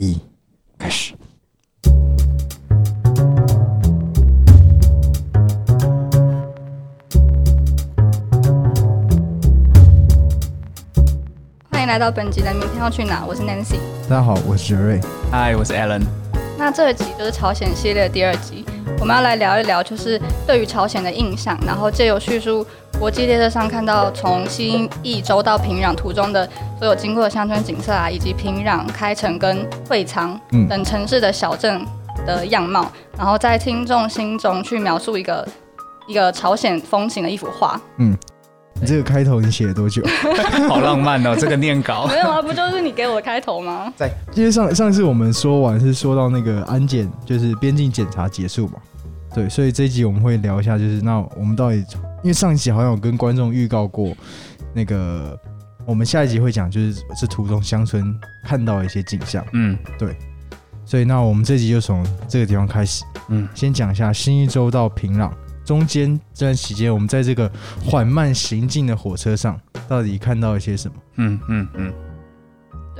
一，开始。欢迎来到本集的《明天要去哪》，我是 Nancy。大家好，我是哲瑞。嗨，我是 Alan。那这一集就是朝鲜系列的第二集，我们要来聊一聊，就是对于朝鲜的印象，然后借由叙述国际列车上看到从新义州到平壤途中的所有经过的乡村景色啊，以及平壤、开城跟会仓嗯等城市的小镇的样貌，然后在听众心中去描述一个一个朝鲜风情的一幅画。嗯你这个开头你写了多久？好浪漫哦，这个念稿。没有啊，不就是你给我的开头吗？在，因为上上次我们说完是说到那个安检，就是边境检查结束嘛。对，所以这一集我们会聊一下，就是那我们到底，因为上一集好像有跟观众预告过，那个我们下一集会讲，就是是途中乡村看到的一些景象。嗯对所以那我们这集就从这个地方开始，嗯，先讲一下新一周到平壤中间这段期间，我们在这个缓慢行进的火车上，到底看到一些什么？嗯嗯嗯，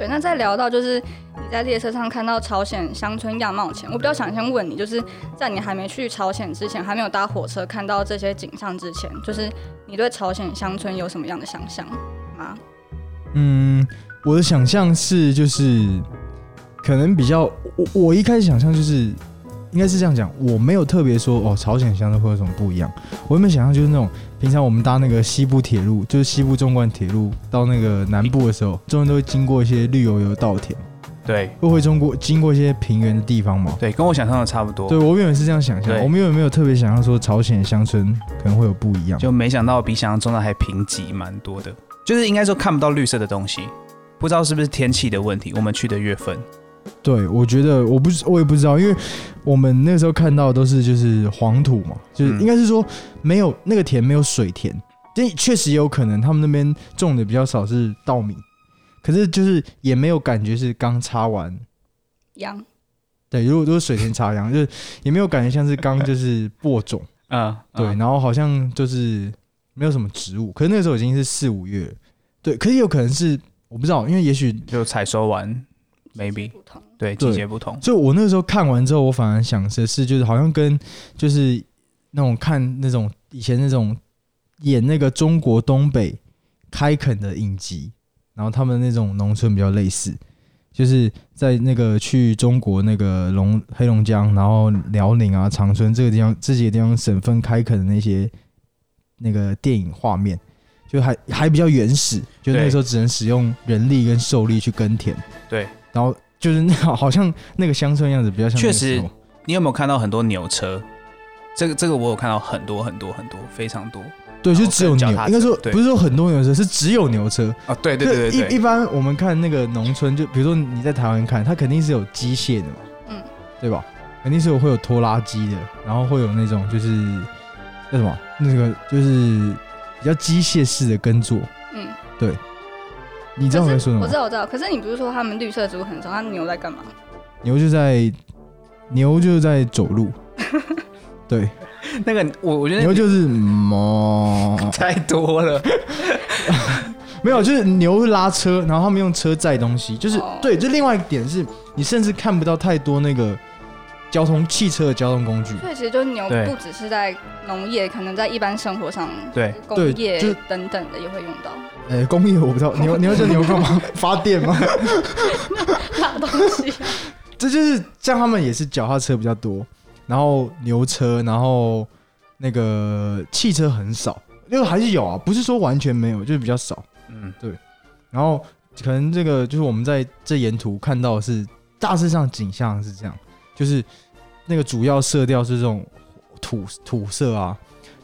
对，那在聊到就是你在列车上看到朝鲜乡村样貌前，我比较想先问你，就是在你还没去朝鲜之前，还没有搭火车看到这些景象之前，就是你对朝鲜乡村有什么样的想象吗？嗯，我的想象是就是可能比较，我我一开始想象就是应该是这样讲，我没有特别说哦，朝鲜乡村会有什么不一样。我原本想象就是那种平常我们搭那个西部铁路，就是西部纵贯铁路到那个南部的时候，中间都会经过一些绿油油的稻田，对会会中过经过一些平原的地方嘛。对，跟我想象的差不多。对，我原本是这样想象，对我们原本没有特别想象说朝鲜乡村可能会有不一样。就没想到比想象中的还贫瘠蛮多的，就是应该说看不到绿色的东西，不知道是不是天气的问题。我们去的月份，对，我觉得我不是，我也不知道，因为我们那时候看到的都是就是黄土嘛，就是嗯。应该是说没有那个田没有水田，但确实也有可能他们那边种的比较少是稻米，可是就是也没有感觉是刚插完。秧。对，如果都是水田插秧，就是也没有感觉像是刚就是播种，啊，对，嗯然后好像就是没有什么植物，可是那时候已经是四五月了，对，可是有可能是我不知道，因为也许就采收完，maybe。不同，对对。季节不同。所以我那个时候看完之后，我反而想的是，就是好像跟就是那种看那种以前那种演那个中国东北开垦的影集，然后他们那种农村比较类似，就是在那个去中国那个龙黑龙江，然后辽宁啊、长春这个地方这几个地方省份开垦的那些那个电影画面。就还还比较原始，就那时候只能使用人力跟兽力去耕田，对，然后就是那好像那个乡村样子比较像确实你有没有看到很多牛车？这个这个我有看到很多很多很多，非常多。对，就只有牛应该说不是说很多牛车，是只有牛车。啊，对对对对一一，般我们看那个农村，就比如说你在台湾看，它肯定是有机械的嘛，嗯，对吧？肯定是有会有拖拉机的，然后会有那种就是叫什么，那个就是比较机械式的耕作。嗯，你知道我在说什么？我知道，我知道。可是你不是说他们绿色植物很少，那牛在干嘛？牛就在牛就是在走路，对，那个我我觉得牛就是哞，太多了。没有，就是牛会拉车，然后他们用车载东西，就是、哦对。就另外一点是，你甚至看不到太多那个交通汽车的交通工具，所以其实就是牛不只是在农业，可能在一般生活上，对，工业就是等等的也会用到呃，工业我不知道，牛牛叫牛干嘛？发电吗？拉东西。这就是像他们也是脚踏车比较多，然后牛车，然后那个汽车很少，因为还是有啊，不是说完全没有，就是比较少。嗯，对然后可能这个就是我们在这沿途看到的是大致上景象是这样，就是那个主要色调是这种土土色啊，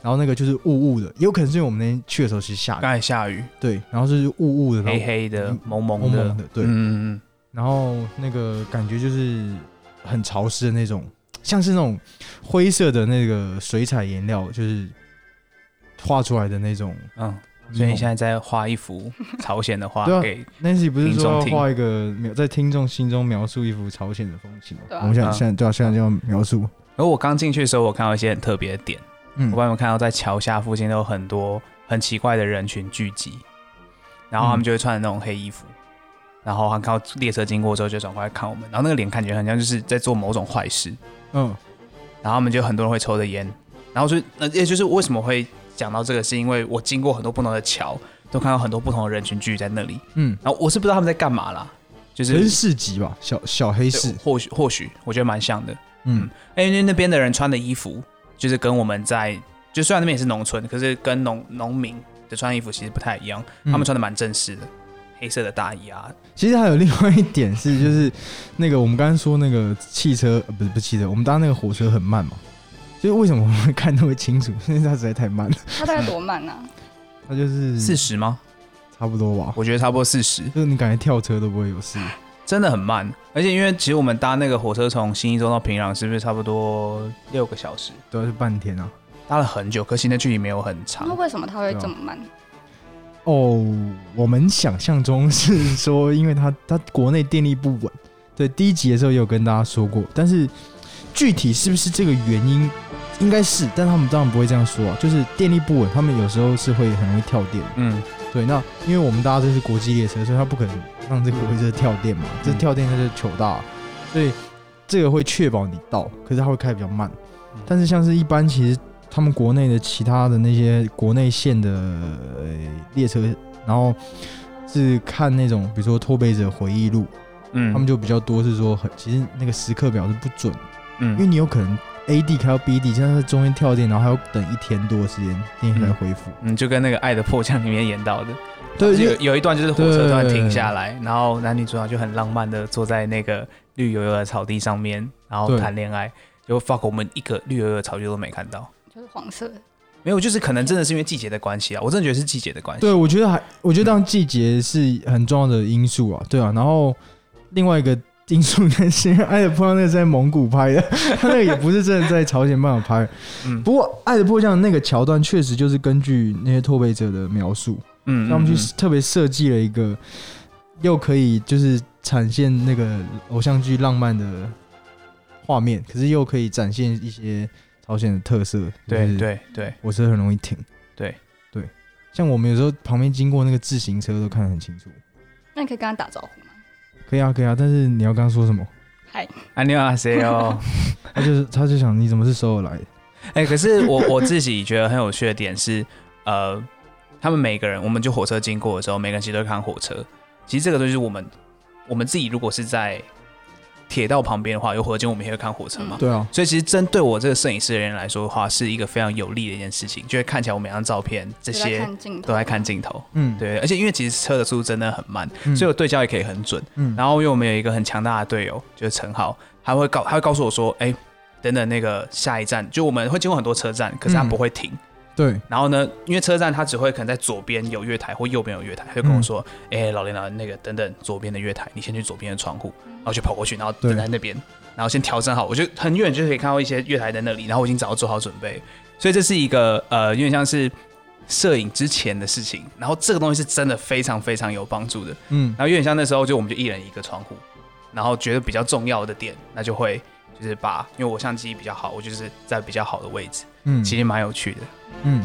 然后那个就是雾雾的，也有可能是因为我们那天去的时候其实下雨，刚才下雨，对，然后是雾雾的，然后黑黑的嗯，蒙蒙的。蒙蒙，的，对，嗯嗯然后那个感觉就是很潮湿的那种，像是那种灰色的那个水彩颜料，就是画出来的那种。嗯嗯，所以你现在在画一幅朝鲜的画给 Nancy 不是说画一个描在听众心中描述一幅朝鲜的风情吗？啊。我们现在嗯现在对啊，现在就要描述。然后我刚进去的时候，我看到一些很特别的点，嗯。我刚有看到在桥下附近都有很多很奇怪的人群聚集，然后他们就会穿的那种黑衣服，然后他看到列车经过之后就转过来看我们，然后那个脸看起来很像就是在做某种坏事，嗯，然后他们就很多人会抽着烟，然后就那也就是为什么会讲到这个，是因为我经过很多不同的桥，都看到很多不同的人群聚集在那里，嗯，然后我是不知道他们在干嘛啦，就是黑市集吧，小小黑市，或许或许我觉得蛮像的，嗯。因为那边的人穿的衣服就是跟我们在就虽然那边也是农村，可是跟农农民的穿衣服其实不太一样，嗯。他们穿的蛮正式的，黑色的大衣啊，其实还有另外一点是，就是那个我们刚刚说那个汽车，呃不是不是汽车，我们搭那个火车很慢嘛，就是为什么我们会看那么清楚？因为它实在太慢了，它大概多慢呢、它就是四十吗？差不多吧，我觉得差不多四十，就是你感觉跳车都不会有事。真的很慢。而且因为其实我们搭那个火车从新一中到平壤，是不是差不多六个小时？都要是半天啊。搭了很久，可惜那距离没有很长那。为什么它会这么慢？哦，我们想象中是说，因为它它国内电力不稳，对，第一集的时候也有跟大家说过，但是具体是不是这个原因，应该是，但他们当然不会这样说啊，就是电力不稳，他们有时候是会很容易跳电。嗯，对，那因为我们大家都是国际列车，所以它不可能让这个火车跳电嘛，这跳电它就糗大，所以这个会确保你到，可是它会开比较慢。但是像是一般其实他们国内的其他的那些国内线的、呃、列车，然后是看那种比如说脱北者回忆录，嗯。他们就比较多是说很其实那个时刻表是不准嗯，因为嗯你有可能 A D 开到 B D，现在在中间跳电，然后还要等一天多的时间电力才恢复。嗯，就跟那个《爱的迫降》里面演到的，对，因有为有一段就是火车突然停下来，然后男女主角就很浪漫的坐在那个绿油油的草地上面，然后谈恋爱。就 fuck 我们一个绿油油的草地都没看到，就是黄色的。没有，就是可能真的是因为季节的关系啊，我真的觉得是季节的关系。对，我觉得还，我觉得当季节是很重要的因素啊，对啊。然后另外一个因素应该是《爱的迫降》那个在蒙古拍的，他 那个也不是真的在朝鲜半岛拍。嗯不过《爱的迫降》那个桥段确实就是根据那些拓北者的描述，嗯他们去特别设计了一个又可以就是展现那个偶像剧浪漫的画面，可是又可以展现一些朝鲜的特色。对对对，火车很容易停。对对，像我们有时候旁边经过那个自行车都看得很清楚。那你可以跟他打招呼吗？可以啊，可以啊，但是你要刚刚说什么？嗨，阿妞阿塞哦。他就是他就想你怎么是首尔来的？哎、可是我 我自己觉得很有趣的点是，呃，他们每个人，我们就火车经过的时候，每个人其实都会看火车。其实这个东西是我们我们自己如果是在铁道旁边的话，有火车，我们也会看火车嘛。对啊，所以其实针对我这个摄影师的人来说的话，是一个非常有利的一件事情，就会看起来我每张照片这些都在看镜头。嗯，对，而且因为其实车的速度真的很慢，嗯所以我对焦也可以很准。嗯，然后因为我们有一个很强大的队友，就是陈浩，他会告他会告诉我说，哎、等等那个下一站，就我们会经过很多车站，可是他嗯不会停。对，然后呢，因为车站它只会可能在左边有月台或右边有月台，他就跟我说，哎、老林老林，那个等等左边的月台，你先去左边的窗户，然后就跑过去，然后对。等在那边，然后先调整好，我就很远就可以看到一些月台在那里，然后我已经早就做好准备，所以这是一个呃，有点像是摄影之前的事情，然后这个东西是真的非常非常有帮助的。嗯。然后有点像那时候就我们就一人一个窗户，然后觉得比较重要的点，那就会就是把，因为我相机比较好，我就是在比较好的位置，嗯，其实蛮有趣的。嗯。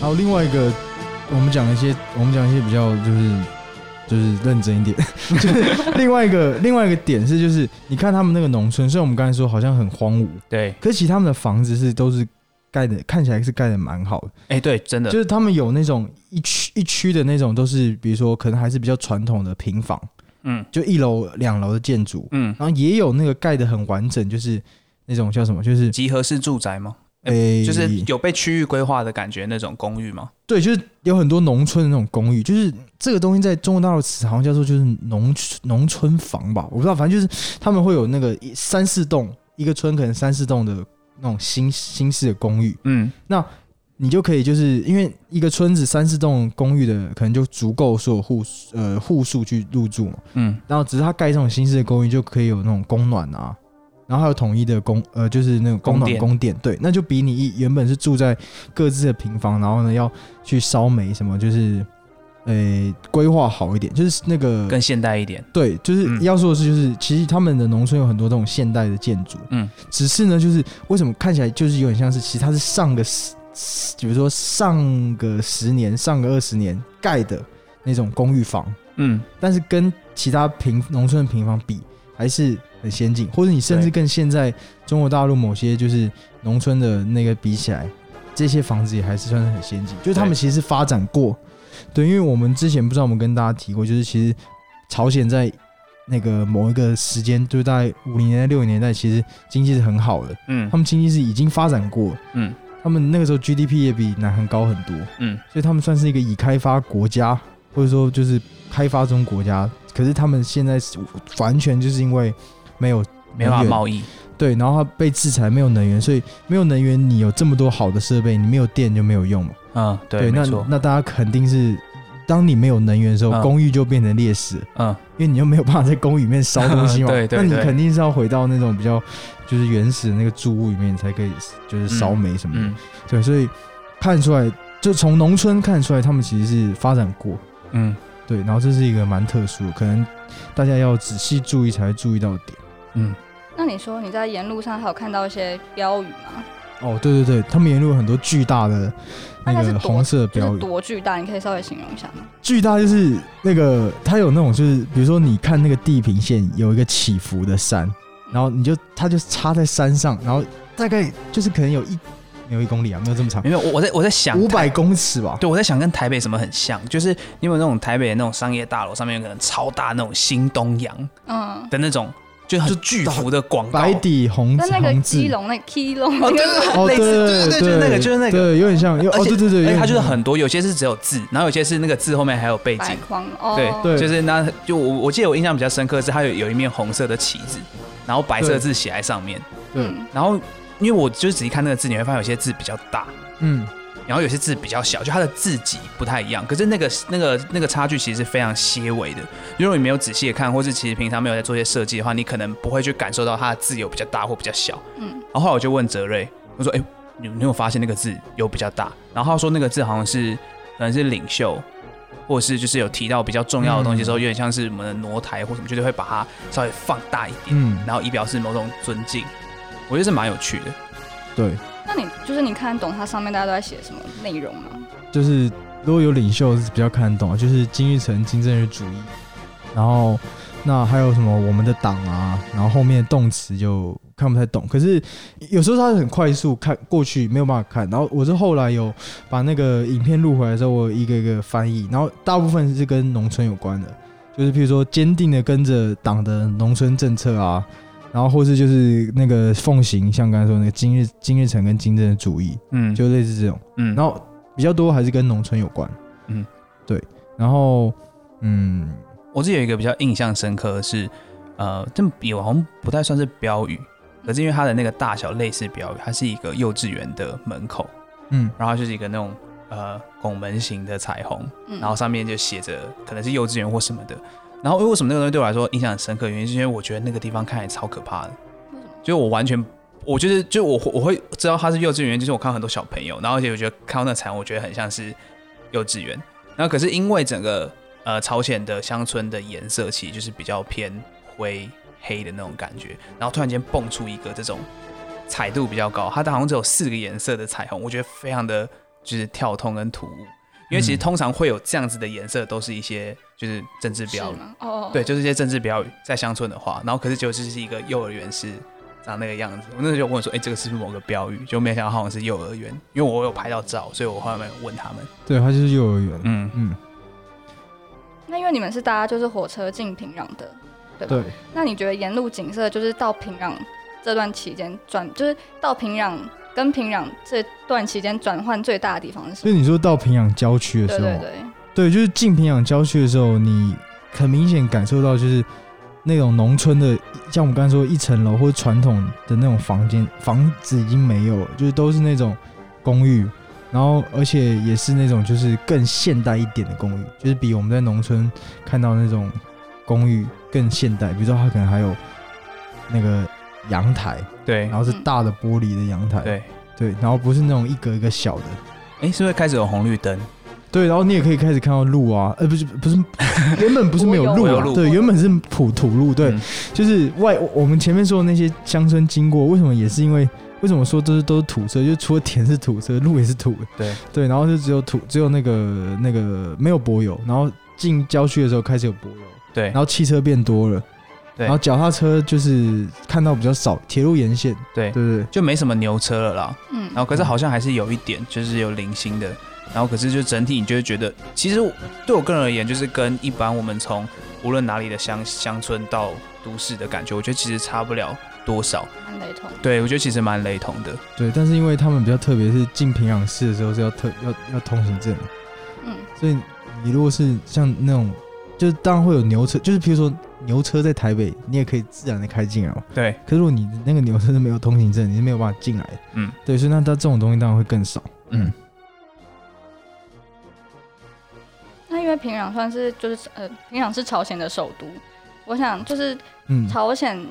还有另外一个，我们讲一些，我们讲一些比较就是就是认真一点，就是另外一个另外一个点是，就是你看他们那个农村，虽然我们刚才说好像很荒芜，对，可是其实他们的房子是都是盖的，看起来是盖的蛮好的。哎、对，真的。就，是他们有那种一区一区的那种，都是比如说可能还是比较传统的平房，嗯。就一楼两楼的建筑，嗯，然后也有那个盖的很完整，就是那种叫什么，就是集合式住宅吗？诶、就是有被区域规划的感觉那种公寓吗？对，就是有很多农村的那种公寓，就是这个东西在中国大陆词好像叫做就是农农村房吧，我不知道，反正就是他们会有那个三四栋一个村可能三四栋的那种新新式的公寓，嗯。那你就可以就是因为一个村子三四栋公寓的可能就足够所有户呃户数去入住嘛，嗯。然后只是它盖这种新式的公寓就可以有那种供暖啊，然后还有统一的供呃就是那种供暖供电供电，对，那就比你一原本是住在各自的平房，然后呢要去烧煤什么，就是诶规划好一点，就是那个更现代一点。对，就是嗯要说的是，就是其实他们的农村有很多这种现代的建筑，嗯，只是呢，就是为什么看起来就是有点像是，其实它是上个十，比如说上个十年、上个二十年盖的那种公寓房，嗯，但是跟其他平农村的平房比，还是很先进，或者你甚至跟现在中国大陆某些就是农村的那个比起来，这些房子也还是算是很先进，就是他们其实是发展过。对，因为我们之前不知道我们跟大家提过，就是其实朝鲜在那个某一个时间，就是大概五零年代、六零年代，其实经济是很好的，嗯他们经济是已经发展过了，嗯他们那个时候 GDP 也比南韩高很多，嗯所以他们算是一个已开发国家，或者说就是开发中国家。可是他们现在是完全就是因为没有没办法贸易。对，然后他被制裁，没有能源，所以没有能源，你有这么多好的设备，你没有电就没有用嘛。嗯，对，那。那大家肯定是，当你没有能源的时候，嗯公寓就变成劣势了，嗯，因为你又没有办法在公寓里面烧东西嘛。对对对那你肯定是要回到那种比较就是原始的那个住屋里面，你才可以就是烧煤什么的。嗯对，所以看出来，就从农村看出来，他们其实是发展过。嗯对，然后这是一个蛮特殊的，可能大家要仔细注意才会注意到点。嗯，那你说你在沿路上还有看到一些标语吗？哦，对对对，他们沿路有很多巨大的那个红色标语，多巨大？你可以稍微形容一下吗？巨大就是那个它有那种就是，比如说你看那个地平线有一个起伏的山，然后你就它就插在山上，然后大概就是可能有一没有一公里啊，没有这么长，没有，我我在我在想五百台公尺吧。对，我在想跟台北什么很像，就是你有没有那种台北的那种商业大楼上面有可能超大那种新东阳嗯，的那种，就很巨幅的广告，白底红跟那个基隆那个 Key 龙哦，那对对对对就是那个就是那个。对，有点像，有哦，而且对对对，它就是很多，有些是只有字，然后有些是那个字后面还有背景。框哦，对，对。就是那就我我记得我印象比较深刻的是它有有一面红色的旗子，然后白色字写在上面，对，嗯然后因为我就是仔细看那个字，你会发现有些字比较大，嗯，然后有些字比较小，就它的字迹不太一样。可是那个那个那个差距其实是非常些微的。如果你没有仔细的看，或是其实平常没有在做一些设计的话，你可能不会去感受到它的字有比较大或比较小。嗯，然后后来我就问泽瑞，我说：“哎、你你有发现那个字有比较大？”然后他说那个字好像是可能是领袖，或者是就是有提到比较重要的东西的时候，有点像是我们的挪台或什么，就是会把它稍微放大一点，嗯，然后以表示某种尊敬。我觉得是蛮有趣的。对，那你就是你看得懂它上面大家都在写什么内容吗？就是如果有领袖是比较看得懂啊，就是金日成金正日主义，然后那还有什么我们的党啊，然后后面动词就看不太懂，可是有时候它很快速看过去没有办法看，然后我是后来有把那个影片录回来之后，我一个一个翻译，然后大部分是跟农村有关的，就是譬如说坚定的跟着党的农村政策啊。然后或是就是那个奉行，像刚才说那个今日金日成跟金正的主义，嗯，就类似这种。嗯，然后比较多还是跟农村有关。嗯，对。然后嗯，我自己有一个比较印象深刻的是，呃，这比好像不太算是标语，可是因为它的那个大小类似标语，它是一个幼稚园的门口，嗯然后它就是一个那种呃拱门型的彩虹，嗯，然后上面就写着可能是幼稚园或什么的。然后为什么那个东西对我来说印象很深刻？原因是因为我觉得那个地方看起来超可怕的，为什么？就我完全。我觉得，就我我会知道它是幼稚园，就是我看到很多小朋友，然后而且我觉得看到那彩虹，我觉得很像是幼稚园。然后可是因为整个呃朝鲜的乡村的颜色其实就是比较偏灰黑的那种感觉，然后突然间蹦出一个这种彩度比较高，它好像只有四个颜色的彩虹，我觉得非常的就是跳痛跟突兀。因为其实嗯通常会有这样子的颜色，都是一些就是政治标语，是吗？哦，对，就是一些政治标语，在乡村的话，然后可是就是一个幼儿园是长那个样子。我那时候就问说，哎、这个是不是某个标语？就没想到好像是幼儿园，因为我有拍到照，所以我后面问他们。对，它就是幼儿园。嗯，嗯，那因为你们是搭就是火车进平壤的，对吧？对。那你觉得沿路景色就是到平壤这段期间转，就是到平壤跟平壤这段期间转换最大的地方是什么？所以你说到平壤郊区的时候，对对对，对就是进平壤郊区的时候，你很明显感受到就是那种农村的，像我们刚才说一层楼或者传统的那种房间房子已经没有了，就是都是那种公寓，然后而且也是那种就是更现代一点的公寓，就是比我们在农村看到那种公寓更现代。比如说它可能还有那个阳台，对。然后是嗯大的玻璃的阳台，对，对，然后不是那种一格一个小的，哎、是不是开始有红绿灯？对，然后你也可以开始看到路啊，呃，不是不是，原本不是没有路啊，对，原本是土土路，对，嗯。就是外我们前面说的那些乡村经过，为什么也是因为为什么说都是都是土色，就除了田是土色，路也是土的，对。对，然后就只有土只有那个那个没有柏油，然后进郊区的时候开始有柏油，对。然后汽车变多了，对然后脚踏车就是看到比较少，铁路沿线，对对对？就没什么牛车了啦。嗯然后可是好像还是有一点，就是有零星的。然后可是就整体你就会觉得，其实对我个人而言，就是跟一般我们从无论哪里的乡乡村到都市的感觉，我觉得其实差不了多少。蛮雷同。对我觉得其实蛮雷同的。对，但是因为他们比较特别，是进平壤市的时候是要特要要通行证，嗯，所以你如果是像那种，就是当然会有牛车，就是比如说牛车在台北，你也可以自然的开进来嘛。对，可是如果你那个牛车是没有通行证，你是没有办法进来的。嗯对，所以那它这种东西当然会更少。嗯，那因为平壤算是就是呃，平壤是朝鲜的首都，我想就是嗯，朝鲜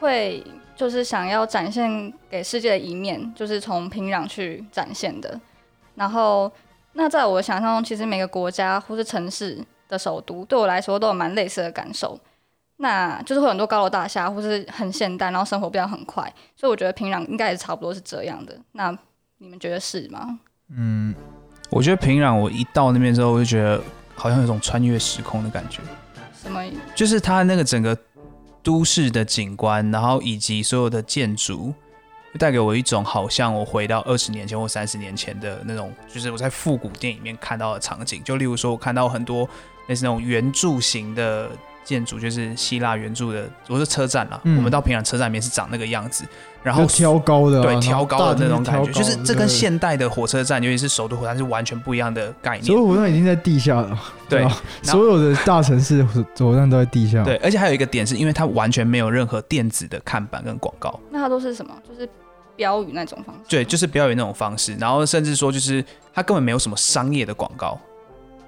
会就是想要展现给世界的一面，就是从平壤去展现的。然后，那在我的想象中，其实每个国家或是城市的首都，对我来说都有蛮类似的感受。那就是会有很多高楼大厦，或是很现代，然后生活变得很快，所以我觉得平壤应该也差不多是这样的。那你们觉得是吗？嗯，我觉得平壤我一到那边之后，我就觉得好像有种穿越时空的感觉。什么？就是它那个整个都市的景观，然后以及所有的建筑，就带给我一种好像我回到二十年前或三十年前的那种，就是我在复古电影里面看到的场景。就例如说，我看到很多类似那种圆柱形的建筑，就是希腊圆柱的，我是车站啦。嗯我们到平壤车站里面是长那个样子，然后挑高的啊、对挑高的那种感觉，就是这跟现代的火车站，尤其是首都火车站是完全不一样的概念。首都火车站已经在地下了，对 所有的大城市火火车站都在地下。对，，而且还有一个点是因为它完全没有任何电子的看板跟广告。那它都是什么？就是标语那种方式。对，就是标语那种方式，然后甚至说就是它根本没有什么商业的广告，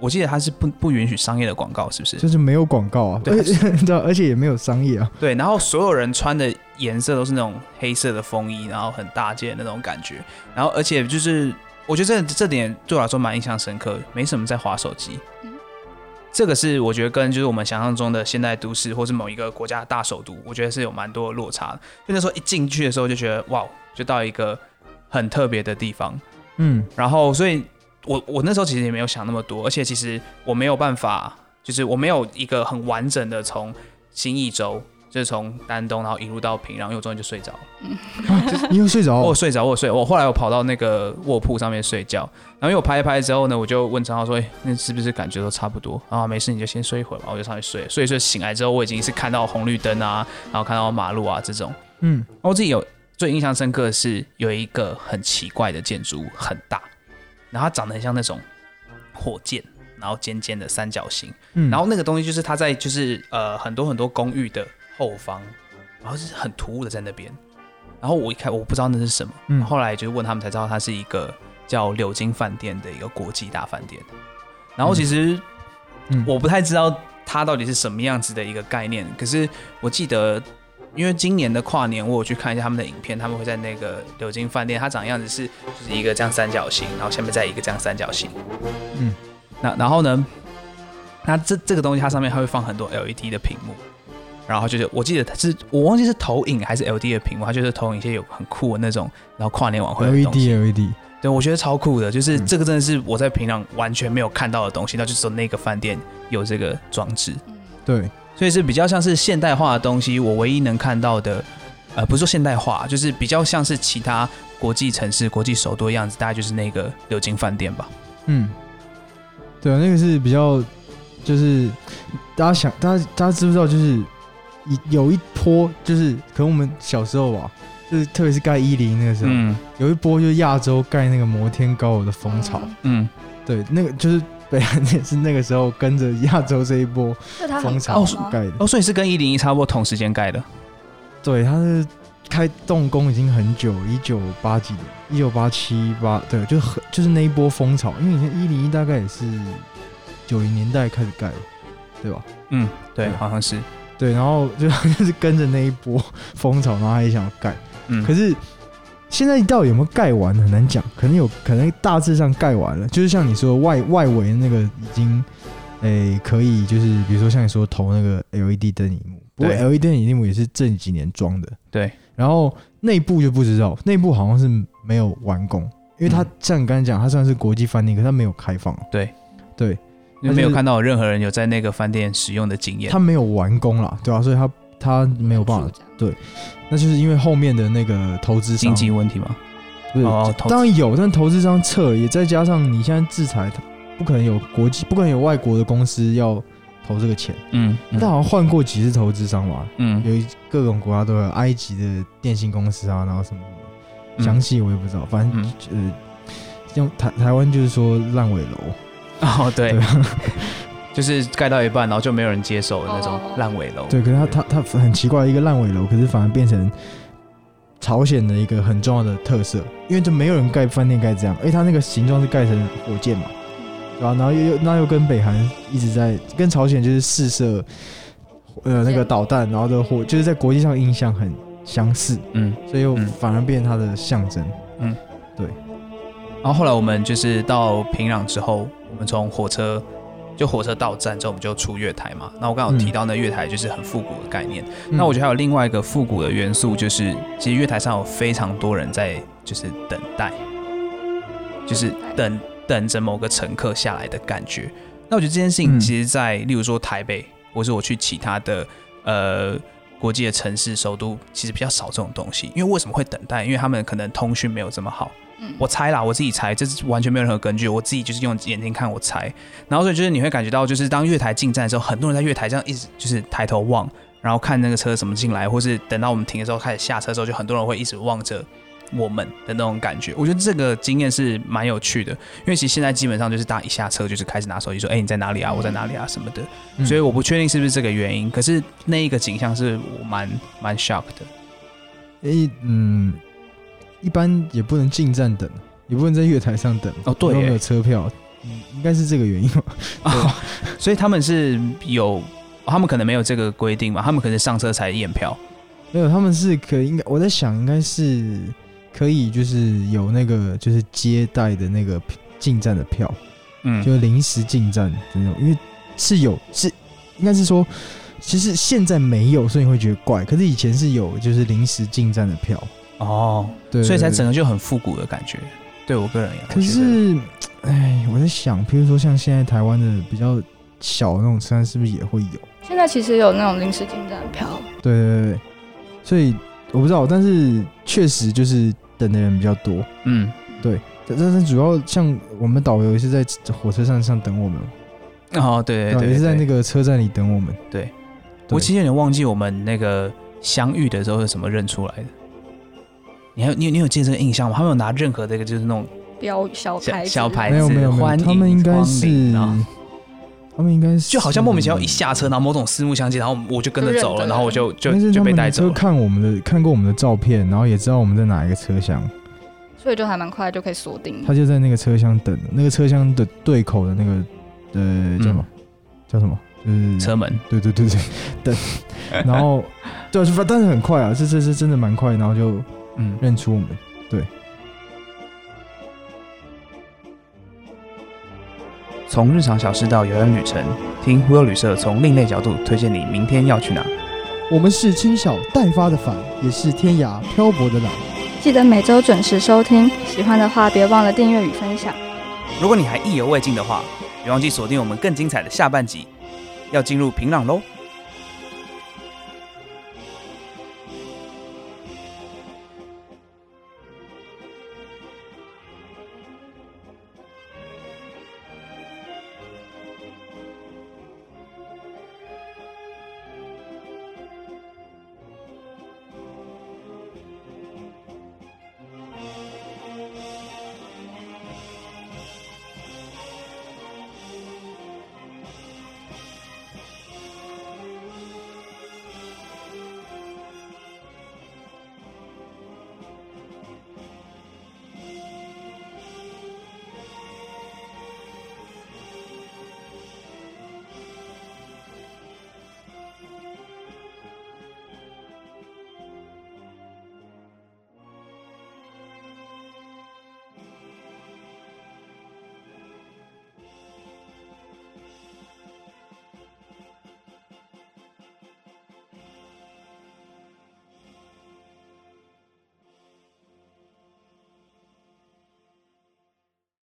我记得它是不不允许商业的广告，是不是？就是没有广告啊，对而且 对啊，而且也没有商业啊。对，然后所有人穿的颜色都是那种黑色的风衣，然后很大件那种感觉，然后而且就是我觉得这这点对我来说蛮印象深刻，没什么在划手机。嗯这个是我觉得跟就是我们想象中的现代都市或是某一个国家的大首都，我觉得是有蛮多的落差的。就那时候一进去的时候就觉得哇，就到一个很特别的地方。嗯，然后，所以我我那时候其实也没有想那么多，而且其实我没有办法，就是我没有一个很完整的从新义州，就是从丹东，然后一路到平壤，因为我中间就睡着了。你又睡着哦？我睡着，我睡，我后来我跑到那个卧铺上面睡觉，然后因为我拍一拍之后呢，我就问陈浩说：“哎、那是不是感觉都差不多？”啊，没事，你就先睡一会儿吧。我就上去睡了，睡一睡醒来之后，我已经是看到红绿灯啊，然后看到马路啊这种。嗯，我自己有最印象深刻的是有一个很奇怪的建筑物，很大，然后它长得很像那种火箭，然后尖尖的三角形，嗯，然后那个东西就是它在就是呃很多很多公寓的后方，然后是很突兀的在那边，然后我一看我不知道那是什么，嗯。后来就是问他们才知道它是一个叫柳金饭店的一个国际大饭店，然后其实嗯。我不太知道它到底是什么样子的一个概念，可是我记得。因为今年的跨年，我有去看一下他们的影片，他们会在那个柳金饭店，它长样子是就是一个这样三角形，然后下面再一个这样三角形。嗯，那然后呢，那这这个东西它上面还会放很多 LED 的屏幕，然后就是我记得它是我忘记是投影还是 LED 的屏幕，它就是投影一些有很酷的那种，然后跨年晚会的东 LED 西。LED，对，我觉得超酷的，就是嗯这个真的是我在平常完全没有看到的东西，那就是说那个饭店有这个装置。嗯，对，所以是比较像是现代化的东西。我唯一能看到的，呃，不是说现代化，就是比较像是其他国际城市、国际首都的样子，大概就是那个流金饭店吧。嗯，对啊，那个是比较，就是大家想，大家大家知不知道，就是一有一波，就是可能我们小时候吧，就是特别是盖一零那个时候，嗯有一波就是亚洲盖那个摩天高楼的风潮，嗯嗯，对，那个就是北韩 也是那个时候跟着亚洲这一波风潮？盖的，哦，所以是跟一零一差不多同时间盖的。对，它是开动工已经很久，一九八几年，一九八七八，对，就很就是那一波风潮，因为以前一零一大概也是九零年代开始盖的，对吧？嗯，对，对好像是。对，然后就 就是跟着那一波风潮，然后他也想要盖，嗯，可是现在到底有没有盖完很难讲，可能有可能大致上盖完了，就是像你说外外围那个已经，诶、可以就是比如说像你说投那个 LED 灯荧幕，不过 LED 灯荧幕也是这几年装的，对，然后内部就不知道，内部好像是没有完工，因为它、嗯。像你刚才讲，它算是国际饭店，可是它没有开放，对。对，因为没有看到任何人有在那个饭店使用的经验。它。没有完工啦，对吧、所以它它没有办法，这样那就是因为后面的那个投资商经济问题吗？不是，哦投资当然有，但投资商撤了，也再加上你现在制裁，它不可能有国际，不可能有外国的公司要投这个钱。嗯嗯但好像换过几次投资商吧，嗯有一各种国家都有，埃及的电信公司啊，然后什么什么，嗯详细我也不知道，反正、嗯呃，用台台湾就是说烂尾楼，哦，对对，就是盖到一半，然后就没有人接手的那种哦。烂尾楼。对，可是它它它很奇怪，一个烂尾楼，可是反而变成朝鲜的一个很重要的特色，因为就没有人盖饭店盖这样，而且它那个形状是盖成火箭嘛，对吧、然后又又那又跟北韩一直在跟朝鲜就是试射呃那个导弹，然后的火就是在国际上印象很相似，嗯，所以又嗯反而变它的象征。嗯，对。然后后来我们就是到平壤之后，我们从火车就火车到站之后，我们就出月台嘛。那我刚好提到那月台就是很复古的概念。那我觉得得还有另外一个复古的元素，就是其实月台上有非常多人在就是等待，就是等等着某个乘客下来的感觉。那我觉得这件事情嗯其实在，例如说台北，或是我去其他的呃国际的城市首都，其实比较少这种东西。因为为什么会等待？因为他们可能通讯没有这么好。嗯我猜啦，我自己猜，这是完全没有任何根据，我自己就是用眼睛看我猜，然后所以就是你会感觉到，就是当月台进站的时候，很多人在月台这样一直就是抬头望，然后看那个车怎么进来，或是等到我们停的时候开始下车的时候，就很多人会一直望着我们的那种感觉。我觉得这个经验是蛮有趣的，因为其实现在基本上就是大家一下车就是开始拿手机说，哎、你在哪里啊？我在哪里啊？什么的，嗯所以我不确定是不是这个原因，可是那一个景象是我蛮蛮 shock 的。诶嗯，一般也不能进站等，也不能在月台上等哦对都没有车票，嗯，应该是这个原因吧。啊，所以他们是有，哦他们可能没有这个规定嘛，他们可能上车才验票。没有，他们是可以应该我在想，应该是可以，就是有那个就是接待的那个进站的票，嗯，就临时进站的那种，因为是有是应该是说，其实现在没有，所以你会觉得怪，可是以前是有就是临时进站的票，哦，对，所以才整个就很复古的感觉。对我个人而言，可是，哎，我在想，比如说像现在台湾的比较小的那种车站，是不是也会有？现在其实有那种临时进站票，对对对对，所以我不知道，但是确实就是等的人比较多。嗯，对但是主要像我们导游也是在火车站上等我们，哦，对对也是在那个，个车站里等我们。对对我其实有点忘记我们那个相遇的时候是怎么认出来的。你还有你有你有记得这个印象吗？他们有拿任何的一个就是那种标小小牌子小牌子没有没有没有，他们应该光是他们应该是就好像莫名其妙一下车，然后某种四目相接，然后我就跟着走了，然后我就就就被带走了。看我们的看过我们的照片，然后也知道我们在哪一个车厢，所以就还蛮快就可以锁定。他就在那个车厢等，那个车厢的对口的那个呃叫什么、叫什么？就是车门，对对对对，等，然后对，但是很快啊，这这是真的蛮快，然后就嗯，认出我们。对从日常小事到游园旅程，听 Will 旅社从另类角度推荐你明天要去哪。我们是轻小待发的帆，也是天涯漂泊的浪。记得每周准时收听，喜欢的话别忘了订阅与分享。如果你还意犹未尽的话，别忘记锁定我们更精彩的下半集，要进入平壤喽。